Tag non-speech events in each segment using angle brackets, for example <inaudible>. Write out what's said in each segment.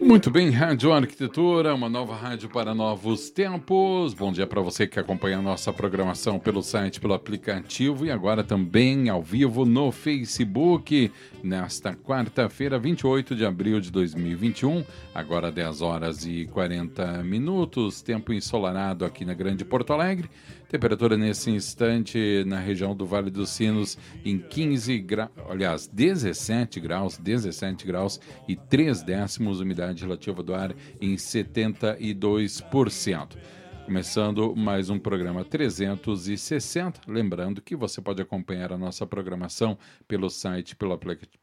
Muito bem, Rádio Arquitetura, uma nova rádio para novos tempos. Bom dia para você que acompanha a nossa programação pelo site, pelo aplicativo e agora também ao vivo no Facebook, nesta quarta-feira, 28 de abril de 2021, agora 10 horas e 40 minutos, tempo ensolarado aqui na Grande Porto Alegre. Temperatura nesse instante na região do Vale dos Sinos em 15 graus, aliás, 17 graus, 17 graus e 3 décimos, umidade relativa do ar em 72%. Começando mais um programa 360. Lembrando que você pode acompanhar a nossa programação pelo site, pelo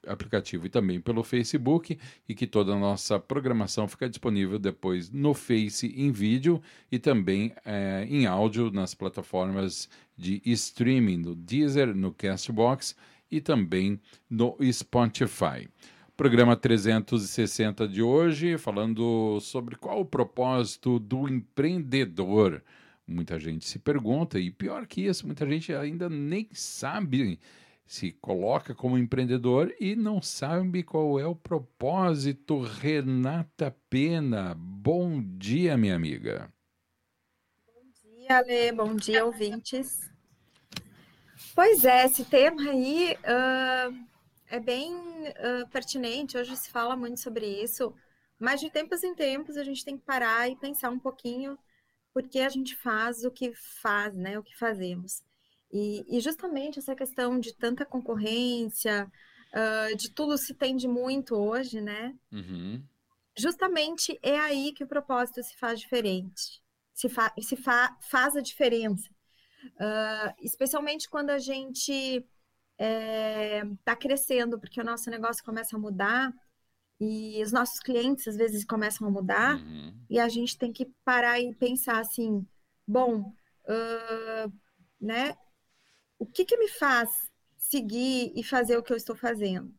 aplicativo e também pelo Facebook, e que toda a nossa programação fica disponível depois no Face em vídeo e também é, em áudio nas plataformas de streaming, no Deezer, no Castbox e também no Spotify. Programa 360 de hoje, falando sobre qual o propósito do empreendedor. Muita gente se pergunta, e pior que isso, muita gente ainda nem sabe se coloca como empreendedor e não sabe qual é o propósito. Renata Pena, bom dia, minha amiga. Bom dia, Lê, bom dia, ouvintes. Pois é, esse tema aí. Uh é bem uh, pertinente, hoje se fala muito sobre isso, mas de tempos em tempos a gente tem que parar e pensar um pouquinho por que a gente faz o que faz, né, o que fazemos. E, e justamente essa questão de tanta concorrência, uh, de tudo se tende muito hoje, né? Uhum. Justamente é aí que o propósito se faz diferente, se, fa se fa faz a diferença. Uh, especialmente quando a gente está é, tá crescendo, porque o nosso negócio começa a mudar e os nossos clientes às vezes começam a mudar uhum. e a gente tem que parar e pensar assim, bom, uh, né? O que que me faz seguir e fazer o que eu estou fazendo?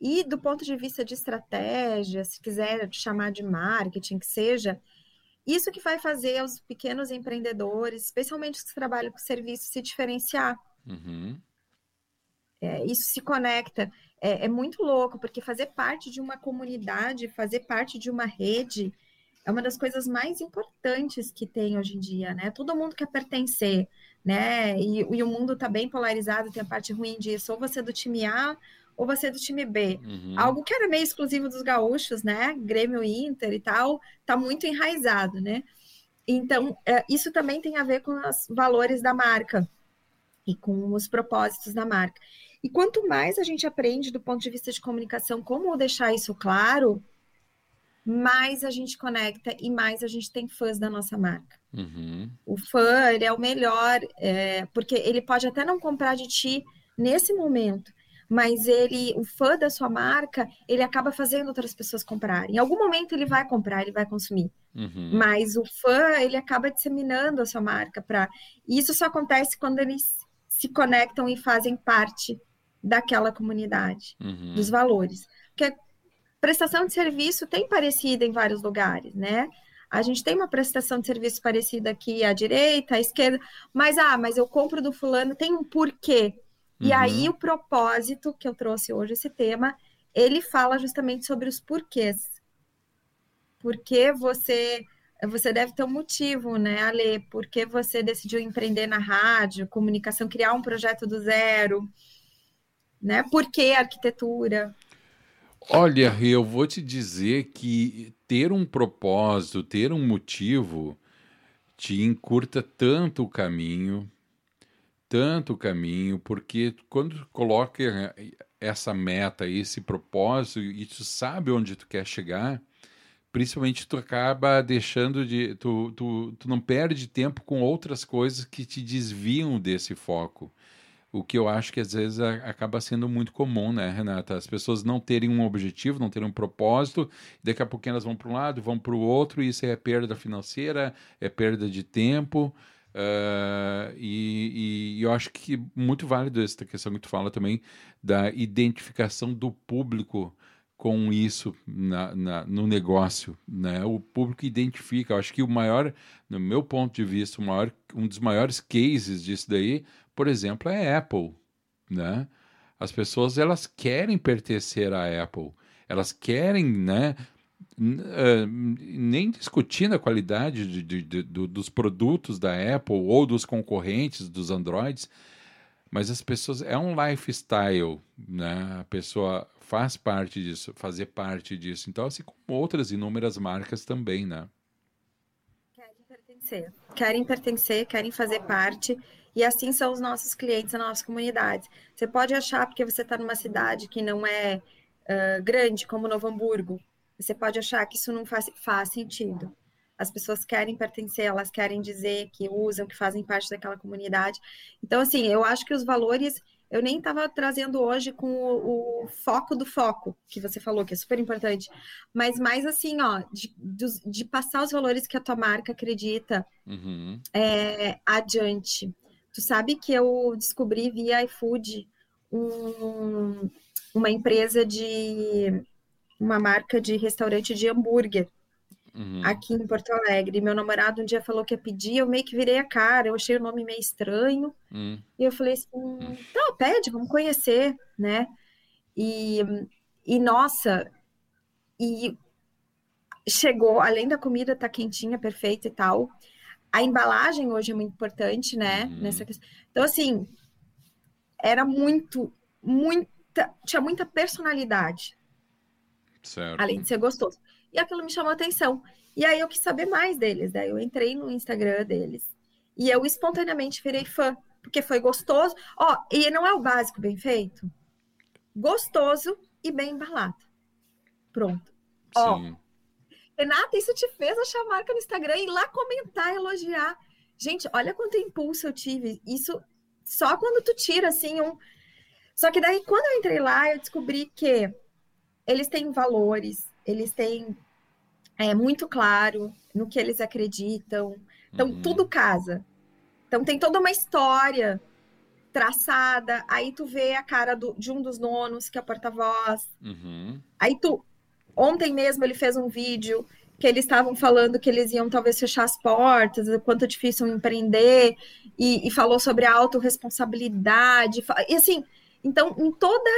E do ponto de vista de estratégia, se quiser chamar de marketing, que seja, isso que vai fazer os pequenos empreendedores, especialmente os que trabalham com serviço, se diferenciar. Uhum. É, isso se conecta. É, é, muito louco, porque fazer parte de uma comunidade, fazer parte de uma rede, é uma das coisas mais importantes que tem hoje em dia, né? Todo mundo quer pertencer, né? E, e o mundo está bem polarizado, tem a parte ruim disso, ou você é do time A ou você é do time B. Uhum. Algo que era meio exclusivo dos gaúchos, né? Grêmio Inter e tal, tá muito enraizado, né? Então, é, isso também tem a ver com os valores da marca e com os propósitos da marca. E quanto mais a gente aprende do ponto de vista de comunicação como deixar isso claro, mais a gente conecta e mais a gente tem fãs da nossa marca. Uhum. O fã, ele é o melhor, é, porque ele pode até não comprar de ti nesse momento, mas ele, o fã da sua marca, ele acaba fazendo outras pessoas comprarem. Em algum momento ele vai comprar, ele vai consumir. Uhum. Mas o fã, ele acaba disseminando a sua marca para. E isso só acontece quando eles se conectam e fazem parte daquela comunidade, uhum. dos valores. Porque prestação de serviço tem parecida em vários lugares, né? A gente tem uma prestação de serviço parecida aqui à direita, à esquerda, mas ah, mas eu compro do fulano, tem um porquê. Uhum. E aí o propósito que eu trouxe hoje esse tema, ele fala justamente sobre os porquês. Porque você você deve ter um motivo, né, Ale? Por que você decidiu empreender na rádio, comunicação, criar um projeto do zero? né? Por que arquitetura? Olha, eu vou te dizer que ter um propósito, ter um motivo, te encurta tanto o caminho, tanto o caminho, porque quando coloca essa meta, esse propósito, e tu sabe onde tu quer chegar, principalmente tu acaba deixando de. Tu, tu, tu não perde tempo com outras coisas que te desviam desse foco. O que eu acho que às vezes acaba sendo muito comum, né, Renata? As pessoas não terem um objetivo, não terem um propósito, daqui a pouquinho elas vão para um lado, vão para o outro, e isso é perda financeira, é perda de tempo. Uh, e, e, eu acho que muito válido essa questão que tu fala também da identificação do público com isso na, na, no negócio, né? O público identifica. Eu acho que o maior, no meu ponto de vista, maior, um dos maiores cases disso daí, por exemplo, é a Apple, né? As pessoas elas querem pertencer à Apple, elas querem, né? Uh, nem discutindo a qualidade de, de, de, dos produtos da Apple ou dos concorrentes dos Androids, mas as pessoas é um lifestyle, né? A pessoa faz parte disso, fazer parte disso. Então, assim como outras inúmeras marcas também, né? Querem pertencer, querem pertencer, querem fazer parte. E assim são os nossos clientes, a nossa comunidade. Você pode achar porque você está numa cidade que não é uh, grande, como Novo Hamburgo, você pode achar que isso não faz, faz sentido. As pessoas querem pertencer, elas querem dizer que usam, que fazem parte daquela comunidade. Então, assim, eu acho que os valores eu nem estava trazendo hoje com o, o, foco do foco, que você falou, que é super importante, mas mais assim, ó, de, de, de passar os valores que a tua marca acredita uhum. é, adiante. Tu sabe que eu descobri via iFood um, uma empresa de uma marca de restaurante de hambúrguer uhum. aqui em Porto Alegre. Meu namorado um dia falou que ia pedir, eu meio que virei a cara, eu achei o nome meio estranho. Uhum. E eu falei assim: uhum. tá, pede, vamos conhecer, né? E, e nossa, e chegou, além da comida tá quentinha, perfeita e tal, a embalagem hoje é muito importante, né? Uhum. Nessa questão. Então, assim, era muito, muita, tinha muita personalidade. Certo. Além de ser gostoso. E aquilo me chamou a atenção. E aí eu quis saber mais deles. Daí eu entrei no Instagram deles. E eu espontaneamente virei fã, porque foi gostoso. Ó, e não é o básico bem feito? Gostoso e bem embalado. Pronto. Ó, Renata, isso te fez achar a marca no Instagram e ir lá comentar, elogiar. Gente, olha quanto impulso eu tive. Isso só quando tu tira assim um. Só que daí, quando eu entrei lá, eu descobri que eles têm valores, eles têm é muito claro no que eles acreditam. Então, uhum. tudo casa. Então, tem toda uma história traçada. Aí, tu vê a cara do, de um dos nonos, que é porta-voz. Uhum. Aí, tu. Ontem mesmo, ele fez um vídeo que eles estavam falando que eles iam talvez fechar as portas, o quanto é difícil empreender, e, e falou sobre a autorresponsabilidade. E assim, então, em toda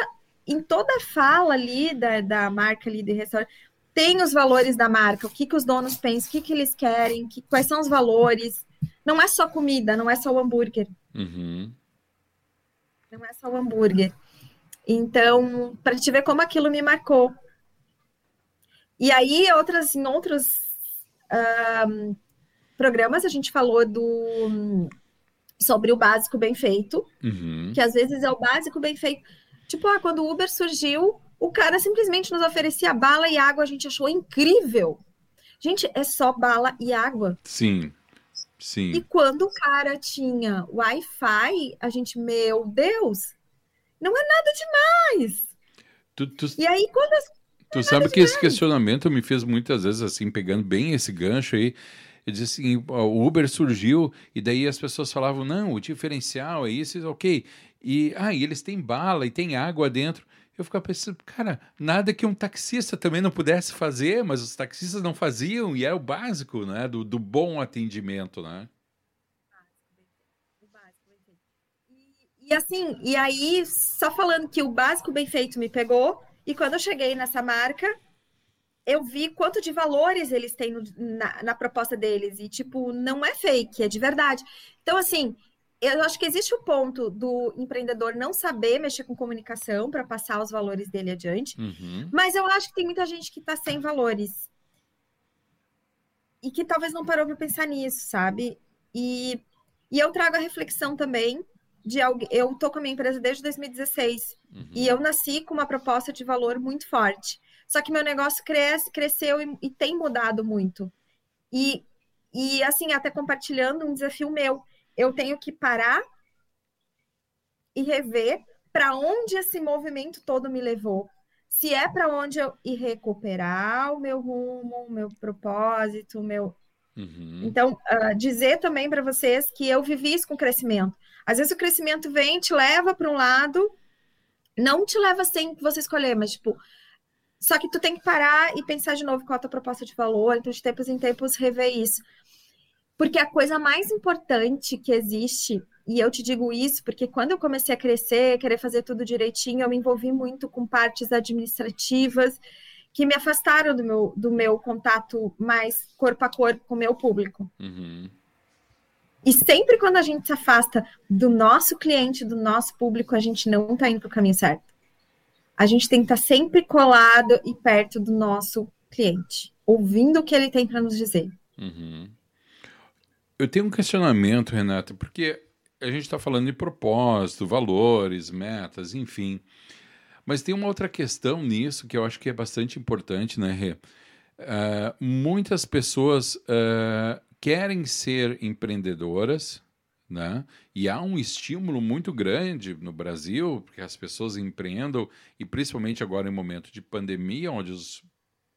em toda fala ali da, da marca ali de restaurante, tem os valores da marca, o que, que os donos pensam, o que, que eles querem, que, quais são os valores. Não é só comida, não é só o hambúrguer. Uhum. Não é só o hambúrguer. Então, para te ver como aquilo me marcou. E aí, outras, em outros um, programas, a gente falou do sobre o básico bem feito, uhum. que às vezes é o básico bem feito. Tipo, ah, quando o Uber surgiu, o cara simplesmente nos oferecia bala e água, a gente achou incrível. Gente, é só bala e água. Sim. Sim. E quando o cara tinha Wi-Fi, a gente, meu Deus, não é nada demais. Tu, tu, e aí, quando as, Tu é sabe que esse questionamento me fez muitas vezes, assim, pegando bem esse gancho aí. Eu disse assim: o Uber surgiu, e daí as pessoas falavam, não, o diferencial é isso, ok. E, ah, e eles têm bala e tem água dentro. Eu ficava pensando, cara, nada que um taxista também não pudesse fazer, mas os taxistas não faziam, e era o básico, né? Do, do bom atendimento, né? E, e assim, e aí, só falando que o básico bem feito me pegou, e quando eu cheguei nessa marca, eu vi quanto de valores eles têm no, na, na proposta deles, e tipo, não é fake, é de verdade. Então, assim, eu acho que existe o ponto do empreendedor não saber mexer com comunicação para passar os valores dele adiante, uhum. mas eu acho que tem muita gente que está sem valores e que talvez não parou para pensar nisso, sabe? E, e eu trago a reflexão também de alguém. Eu tô com a minha empresa desde 2016 uhum. e eu nasci com uma proposta de valor muito forte. Só que meu negócio cresce, cresceu e, e tem mudado muito. E, e assim, até compartilhando um desafio meu eu tenho que parar e rever para onde esse movimento todo me levou. Se é para onde eu ir recuperar o meu rumo, o meu propósito, o meu Uhum. Então, uh, dizer também para vocês que eu vivi isso com crescimento. Às vezes o crescimento vem, te leva para um lado, não te leva sem você escolher, mas tipo, só que tu tem que parar e pensar de novo qual é a tua proposta de valor, então de tempos em tempos rever isso. Porque a coisa mais importante que existe, e eu te digo isso porque quando eu comecei a crescer, querer fazer tudo direitinho, eu me envolvi muito com partes administrativas que me afastaram do meu, do meu contato mais corpo a corpo com o meu público. Uhum. E sempre quando a gente se afasta do nosso cliente, do nosso público, a gente não está indo para o caminho certo. A gente tem que estar tá sempre colado e perto do nosso cliente, ouvindo o que ele tem para nos dizer. Uhum. Eu tenho um questionamento, Renata, porque a gente está falando de propósito, valores, metas, enfim. Mas tem uma outra questão nisso que eu acho que é bastante importante, né, Rê? Uh, muitas pessoas uh, querem ser empreendedoras, né? E há um estímulo muito grande no Brasil que as pessoas empreendam, e principalmente agora em momento de pandemia, onde os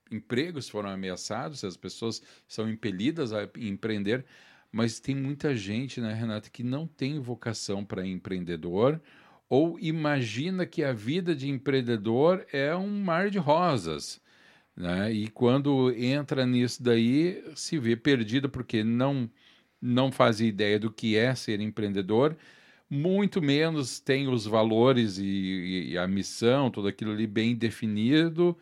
empregos foram ameaçados, as pessoas são impelidas a empreender, mas tem muita gente, né, Renata, que não tem vocação para empreendedor ou imagina que a vida de empreendedor é um mar de rosas. Né? E quando entra nisso daí, se vê perdido porque não, não faz ideia do que é ser empreendedor, muito menos tem os valores e, e a missão, tudo aquilo ali bem definido.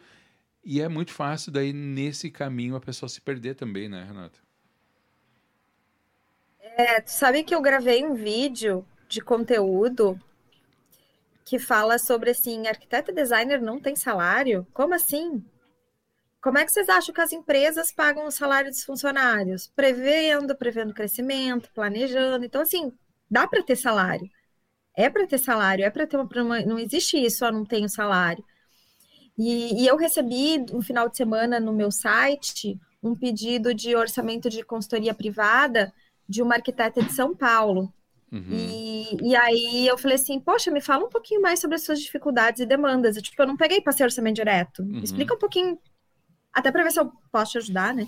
E é muito fácil daí, nesse caminho, a pessoa se perder também, né, Renata? É, sabe que eu gravei um vídeo de conteúdo que fala sobre assim, arquiteto e designer não tem salário? Como assim? Como é que vocês acham que as empresas pagam o salário dos funcionários? Prevendo, prevendo crescimento, planejando. Então, assim, dá para ter salário. É para ter salário, é para ter uma. Não existe isso, só não tenho salário. E, e eu recebi no um final de semana no meu site um pedido de orçamento de consultoria privada de uma arquiteta de São Paulo. Uhum. E, e aí eu falei assim, poxa, me fala um pouquinho mais sobre as suas dificuldades e demandas. Eu, tipo, eu não peguei para ser orçamento direto. Uhum. Explica um pouquinho, até para ver se eu posso te ajudar, né?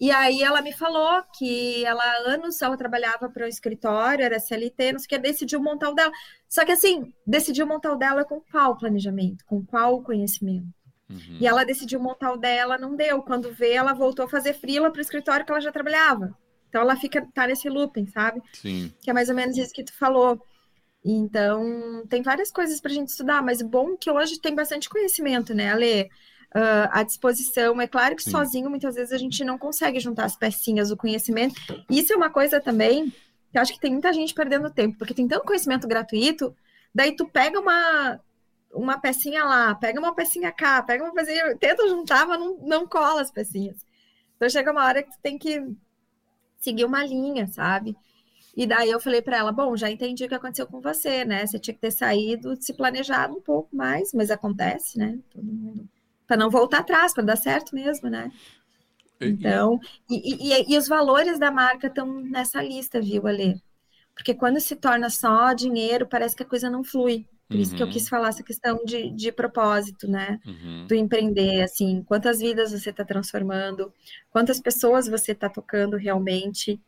E aí ela me falou que ela há anos ela trabalhava para o escritório, era CLT, não sei o que, decidiu montar o dela. Só que assim, decidiu montar o dela com qual planejamento, com qual conhecimento. Uhum. E ela decidiu montar o dela, não deu. Quando vê, ela voltou a fazer frila para o escritório que ela já trabalhava. Então ela fica, tá nesse looping, sabe? Sim. Que é mais ou menos isso que tu falou. Então, tem várias coisas para a gente estudar, mas o bom é que hoje tem bastante conhecimento, né, Ale? Uh, à disposição. É claro que Sim. sozinho, muitas vezes, a gente não consegue juntar as pecinhas, o conhecimento. Isso é uma coisa também que eu acho que tem muita gente perdendo tempo, porque tem tanto conhecimento gratuito, daí tu pega uma, uma pecinha lá, pega uma pecinha cá, pega uma pecinha, tenta juntar, mas não, não cola as pecinhas. Então chega uma hora que tu tem que seguir uma linha, sabe? E daí eu falei para ela, bom, já entendi o que aconteceu com você, né? Você tinha que ter saído, se planejado um pouco mais, mas acontece, né? Todo mundo para não voltar atrás, para dar certo mesmo, né? Então, e, e, e, os valores da marca estão nessa lista, viu, Ale? Porque quando se torna só dinheiro, parece que a coisa não flui. Por uhum. isso que eu quis uhum. falar essa questão de, de propósito, né? Uhum. Do empreender, assim, quantas vidas você está transformando, quantas pessoas você está tocando realmente.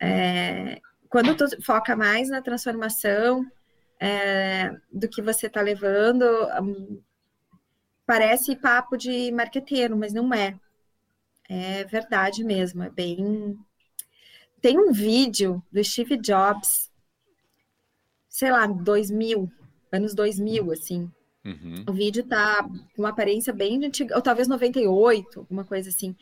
É, quando tu foca mais na transformação é, do que você está levando, um, parece papo de marqueteiro, mas não é. É verdade mesmo, é bem. Tem um vídeo do Steve Jobs, sei lá, 2000, anos 2000, assim. Uhum. O vídeo tá com uma aparência bem antiga, ou talvez 98, alguma coisa assim.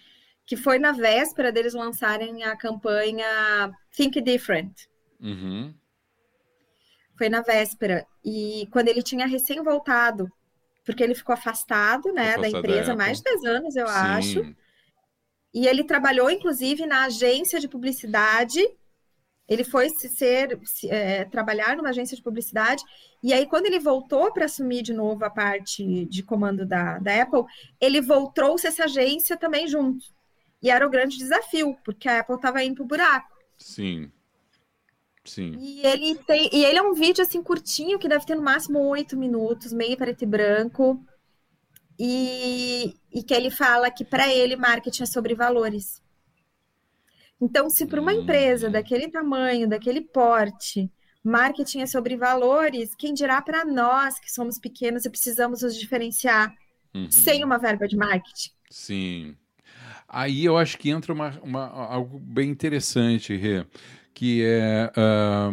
Que foi na véspera deles lançarem a campanha Think Different. Uhum. Foi na véspera. E quando ele tinha recém voltado, porque ele ficou afastado, né, da empresa mais de 10 anos, eu Sim. acho. E ele trabalhou, inclusive, na agência de publicidade ele foi se ser se, é, trabalhar numa agência de publicidade e aí quando ele voltou para assumir de novo a parte de comando da, da Apple, ele voltou essa agência também junto. E era o grande desafio, porque a Apple estava indo pro buraco. Sim. Sim. E ele tem, e ele é um vídeo assim curtinho que deve ter no máximo oito minutos, meio preto e branco. E, e que ele fala que para ele marketing é sobre valores. Então, se para uma empresa Hum. daquele tamanho, daquele porte, marketing é sobre valores, quem dirá para nós que somos pequenos e precisamos nos diferenciar Uhum. sem uma verba de marketing? Sim. Aí eu acho que entra uma, uma- algo bem interessante, Rê, que é ah,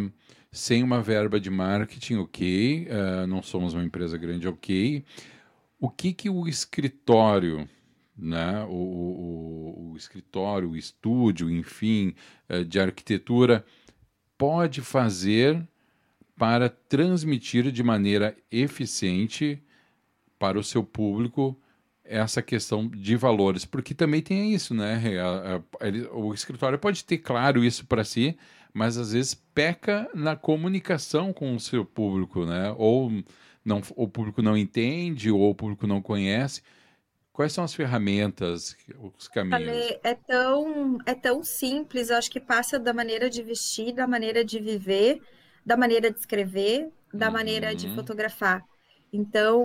sem uma verba de marketing, ok, ah, não somos uma empresa grande, ok. O que que o escritório, né, o, o- o- escritório, o estúdio, enfim, eh, de arquitetura pode fazer para transmitir de maneira eficiente para o seu público essa questão de valores, porque também tem isso, né? O escritório pode ter claro isso para si, mas às vezes peca na comunicação com o seu público, né? Ou não, o público não entende, ou o público não conhece. Quais são as ferramentas, os caminhos? Ale, é tão, é tão simples, eu acho que passa da maneira de vestir, da maneira de viver, da maneira de escrever, da maneira de Uhum. fotografar. Então,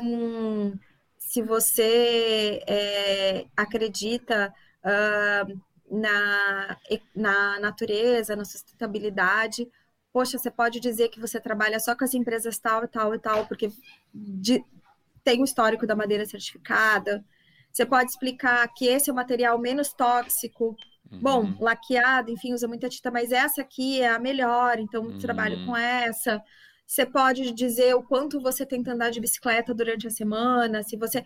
se você é, acredita ah, na, na natureza, na sustentabilidade, poxa, você pode dizer que você trabalha só com as empresas tal e tal e tal, porque de- tem o histórico da madeira certificada. Você pode explicar que esse é o material menos tóxico. Bom, Uhum. laqueado, enfim, usa muita tinta, mas essa aqui é a melhor, então eu trabalho Uhum. com essa. Você pode dizer o quanto você tenta andar de bicicleta durante a semana, se você.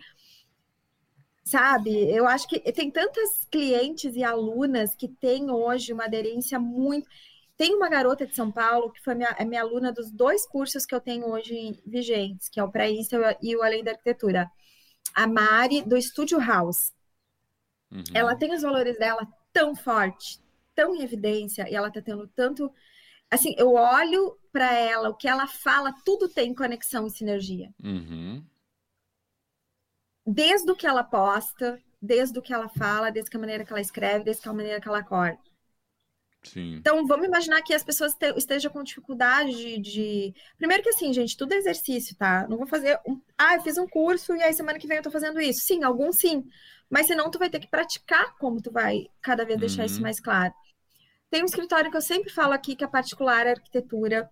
Sabe, eu acho que tem tantas clientes e alunas que têm hoje uma aderência muito. Tem uma garota de São Paulo que foi minha, é minha aluna dos dois cursos que eu tenho hoje vigentes, que é o Pré-Insta e o Além da Arquitetura. A Mari, do Studio House. Uhum. Ela tem os valores dela tão forte, tão em evidência, e ela tá tendo tanto. Assim, eu olho para ela, o que ela fala, tudo tem conexão e sinergia. Uhum. Desde o que ela posta, desde o que ela fala, desde a maneira que ela escreve, desde a maneira que ela acorda. Sim. Então, vamos imaginar que as pessoas te- estejam com dificuldade de, Primeiro que assim, gente, tudo é exercício, tá? Não vou fazer um... Ah, eu fiz um curso e aí semana que vem eu tô fazendo isso. Sim, alguns sim. Mas senão tu vai ter que praticar como tu vai cada vez deixar isso Uhum. mais claro. Tem um escritório que eu sempre falo aqui, que é particular arquitetura.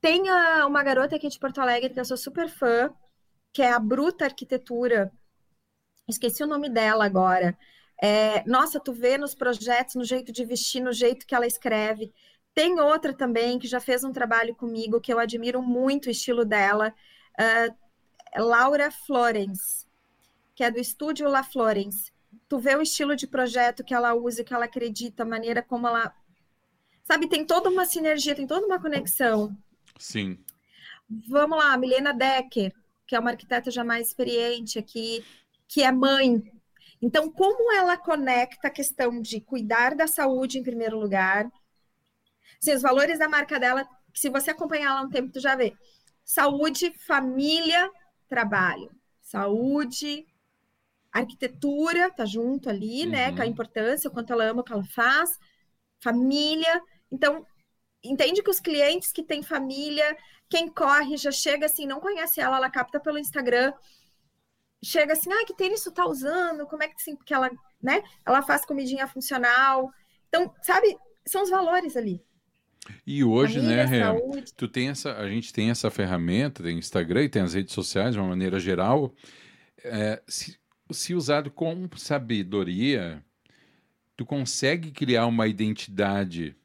Tem a- uma garota aqui de Porto Alegre que eu sou super fã, que é a Bruta Arquitetura. Esqueci o nome dela agora. É, nossa, tu vê nos projetos, no jeito de vestir, no jeito que ela escreve. Tem outra também que já fez um trabalho comigo, que eu admiro muito o estilo dela, ah, Laura Florence, que é do estúdio La Florence. Tu vê o estilo de projeto que ela usa, que ela acredita, a maneira como ela. Sabe, tem toda uma sinergia, tem toda uma conexão. Sim. Vamos lá, Milena Decker, que é uma arquiteta já mais experiente aqui, que é mãe. Então, como ela conecta a questão de cuidar da saúde em primeiro lugar? Assim, os valores da marca dela, se você acompanhar ela um tempo, tu já vê. Saúde, família, trabalho. Saúde, arquitetura, tá junto ali, né? Uhum. Com a importância, o quanto ela ama o que ela faz. Família. Então, entende que os clientes que têm família, quem corre já chega assim, não conhece ela, ela capta pelo Instagram, chega assim, ah, que tênis tu tá usando? Como é que assim, porque ela, né? Ela faz comidinha funcional. Então, sabe, são os valores ali. E hoje, família, né, saúde. tu tem essa, a gente tem essa ferramenta, tem Instagram e tem as redes sociais de uma maneira geral. É, se, se usado com sabedoria, tu consegue criar uma identidade,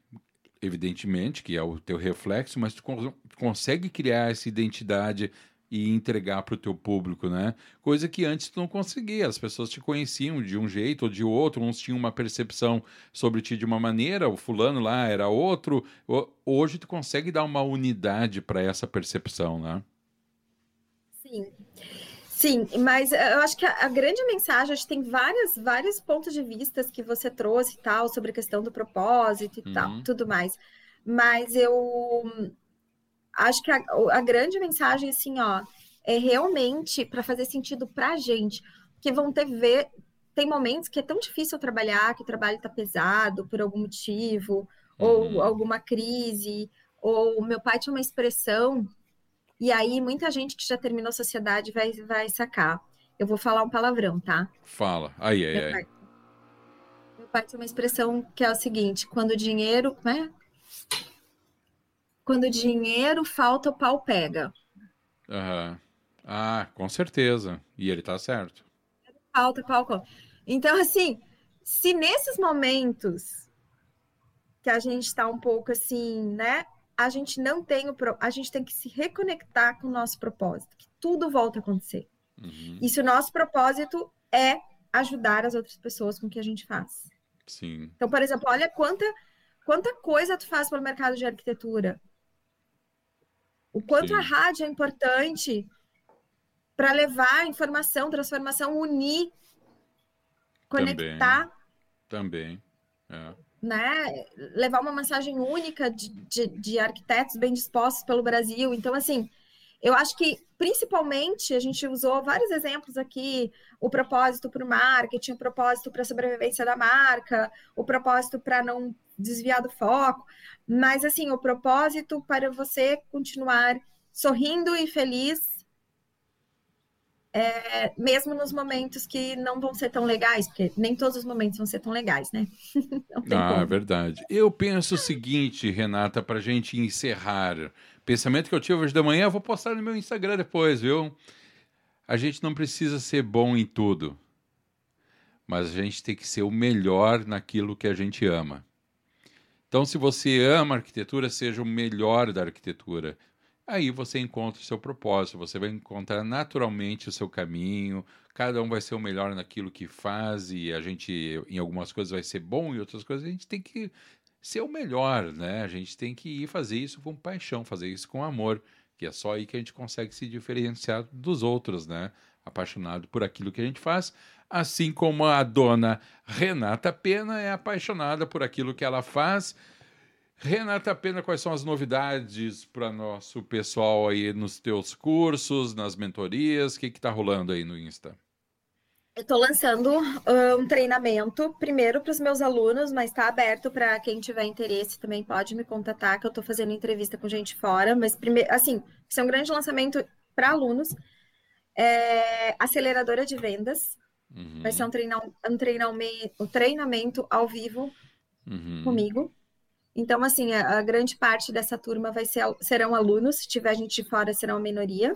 evidentemente, que é o teu reflexo, mas tu con- consegue criar essa identidade e entregar para o teu público, né? Coisa que antes tu não conseguia. As pessoas te conheciam de um jeito ou de outro, uns tinham uma percepção sobre ti de uma maneira, o fulano lá era outro. Ho- Hoje tu consegue dar uma unidade para essa percepção, né? Sim. Sim, mas eu acho que a, grande mensagem, acho que tem várias, vários pontos de vista que você trouxe e tal, sobre a questão do propósito e tal, Uhum. tudo mais. Mas eu acho que a, a grande mensagem, assim, ó, é realmente para fazer sentido pra gente, porque vão ter ver, tem momentos que é tão difícil trabalhar, que o trabalho tá pesado por algum motivo, ou Uhum. alguma crise, ou meu pai tinha uma expressão e aí, muita gente que já terminou a sociedade vai, vai sacar. Eu vou falar um palavrão, tá? Fala. Aí, aí, Meu aí. pai, meu parte tem uma expressão que é o seguinte: quando o dinheiro, né? Quando o dinheiro falta, o pau pega. Uhum. Ah, com certeza. E ele tá certo. Falta, pau. Então, assim, se nesses momentos que a gente está um pouco assim, né? A gente não tem o. Pro... A gente tem que se reconectar com o nosso propósito, que tudo volta a acontecer. Uhum. E se o nosso propósito é ajudar as outras pessoas com o que a gente faz. Sim. Então, por exemplo, olha quanta, quanta coisa tu faz pelo mercado de arquitetura. O quanto Sim. a rádio é importante para levar informação, transformação, unir, conectar. Também. Também. É. Né? Levar uma mensagem única de, de, de arquitetos bem dispostos pelo Brasil. Então, assim, eu acho que, principalmente, a gente usou vários exemplos aqui: o propósito para o marketing, o propósito para a sobrevivência da marca, o propósito para não desviar do foco, mas, assim, o propósito para você continuar sorrindo e feliz. É, mesmo nos momentos que não vão ser tão legais, porque nem todos os momentos vão ser tão legais, né? <laughs> ah, como. verdade. Eu penso o seguinte, Renata, para a gente encerrar pensamento que eu tive hoje da manhã, eu vou postar no meu Instagram depois, viu? A gente não precisa ser bom em tudo, mas a gente tem que ser o melhor naquilo que a gente ama. Então, se você ama arquitetura, seja o melhor da arquitetura. Aí você encontra o seu propósito, você vai encontrar naturalmente o seu caminho, cada um vai ser o melhor naquilo que faz e a gente, em algumas coisas, vai ser bom, em outras coisas, a gente tem que ser o melhor, né? A gente tem que ir fazer isso com paixão, fazer isso com amor, que é só aí que a gente consegue se diferenciar dos outros, né? Apaixonado por aquilo que a gente faz, assim como a dona Renata Pena é apaixonada por aquilo que ela faz. Renata Pena, quais são as novidades para nosso pessoal aí nos teus cursos, nas mentorias? O que está rolando aí no Insta? Eu estou lançando uh, um treinamento, primeiro para os meus alunos, mas está aberto para quem tiver interesse também pode me contatar, que eu estou fazendo entrevista com gente fora. Mas, primeiro, assim, isso é um grande lançamento para alunos. É, aceleradora de vendas. Uhum. Vai ser um, treina, um, treinamento, um treinamento ao vivo uhum. comigo. Então, assim, a, a, grande parte dessa turma vai ser, serão alunos. Se tiver gente de fora, será uma minoria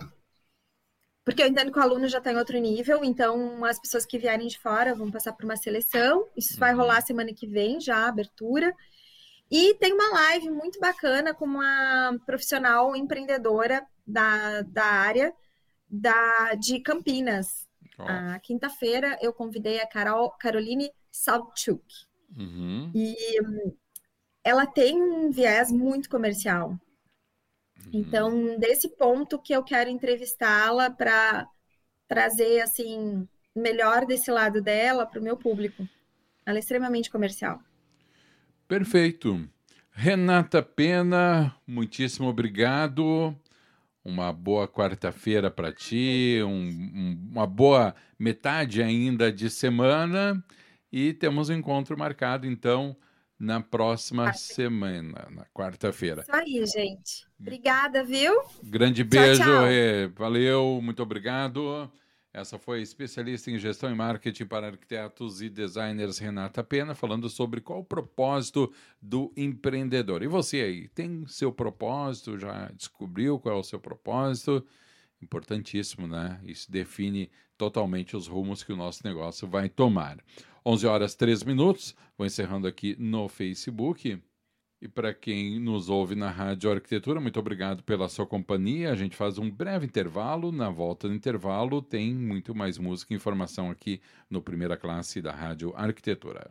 porque eu entendo que o aluno já está em outro nível, então as pessoas que vierem de fora vão passar por uma seleção. Isso vai rolar uhum. semana que vem, já a abertura. E tem uma live muito bacana com uma profissional empreendedora da, da área da, de Campinas. A quinta-feira eu convidei a Carol, Caroline Salchuk. Uhum. E ela tem um viés muito comercial. Uhum. Então, desse ponto que eu quero entrevistá-la para trazer assim melhor desse lado dela para o meu público. Ela é extremamente comercial. Perfeito. Renata Pena, muitíssimo obrigado. Uma boa quarta-feira para ti, um, um, uma boa metade ainda de semana e temos um encontro marcado então na próxima quarta. semana, na quarta-feira. Isso aí, gente. Obrigada, viu? Grande beijo, tchau, tchau. valeu, muito obrigado. Essa foi especialista em gestão e marketing para arquitetos e designers Renata Pena, falando sobre qual o propósito do empreendedor. E você aí, tem seu propósito? Já descobriu qual é o seu propósito? Importantíssimo, né? Isso define totalmente os rumos que o nosso negócio vai tomar. 11 horas 3 minutos. Vou encerrando aqui no Facebook. E para quem nos ouve na Rádio Arquitetura, muito obrigado pela sua companhia. A gente faz um breve intervalo. Na volta do intervalo, tem muito mais música e informação aqui no Primeira Classe da Rádio Arquitetura.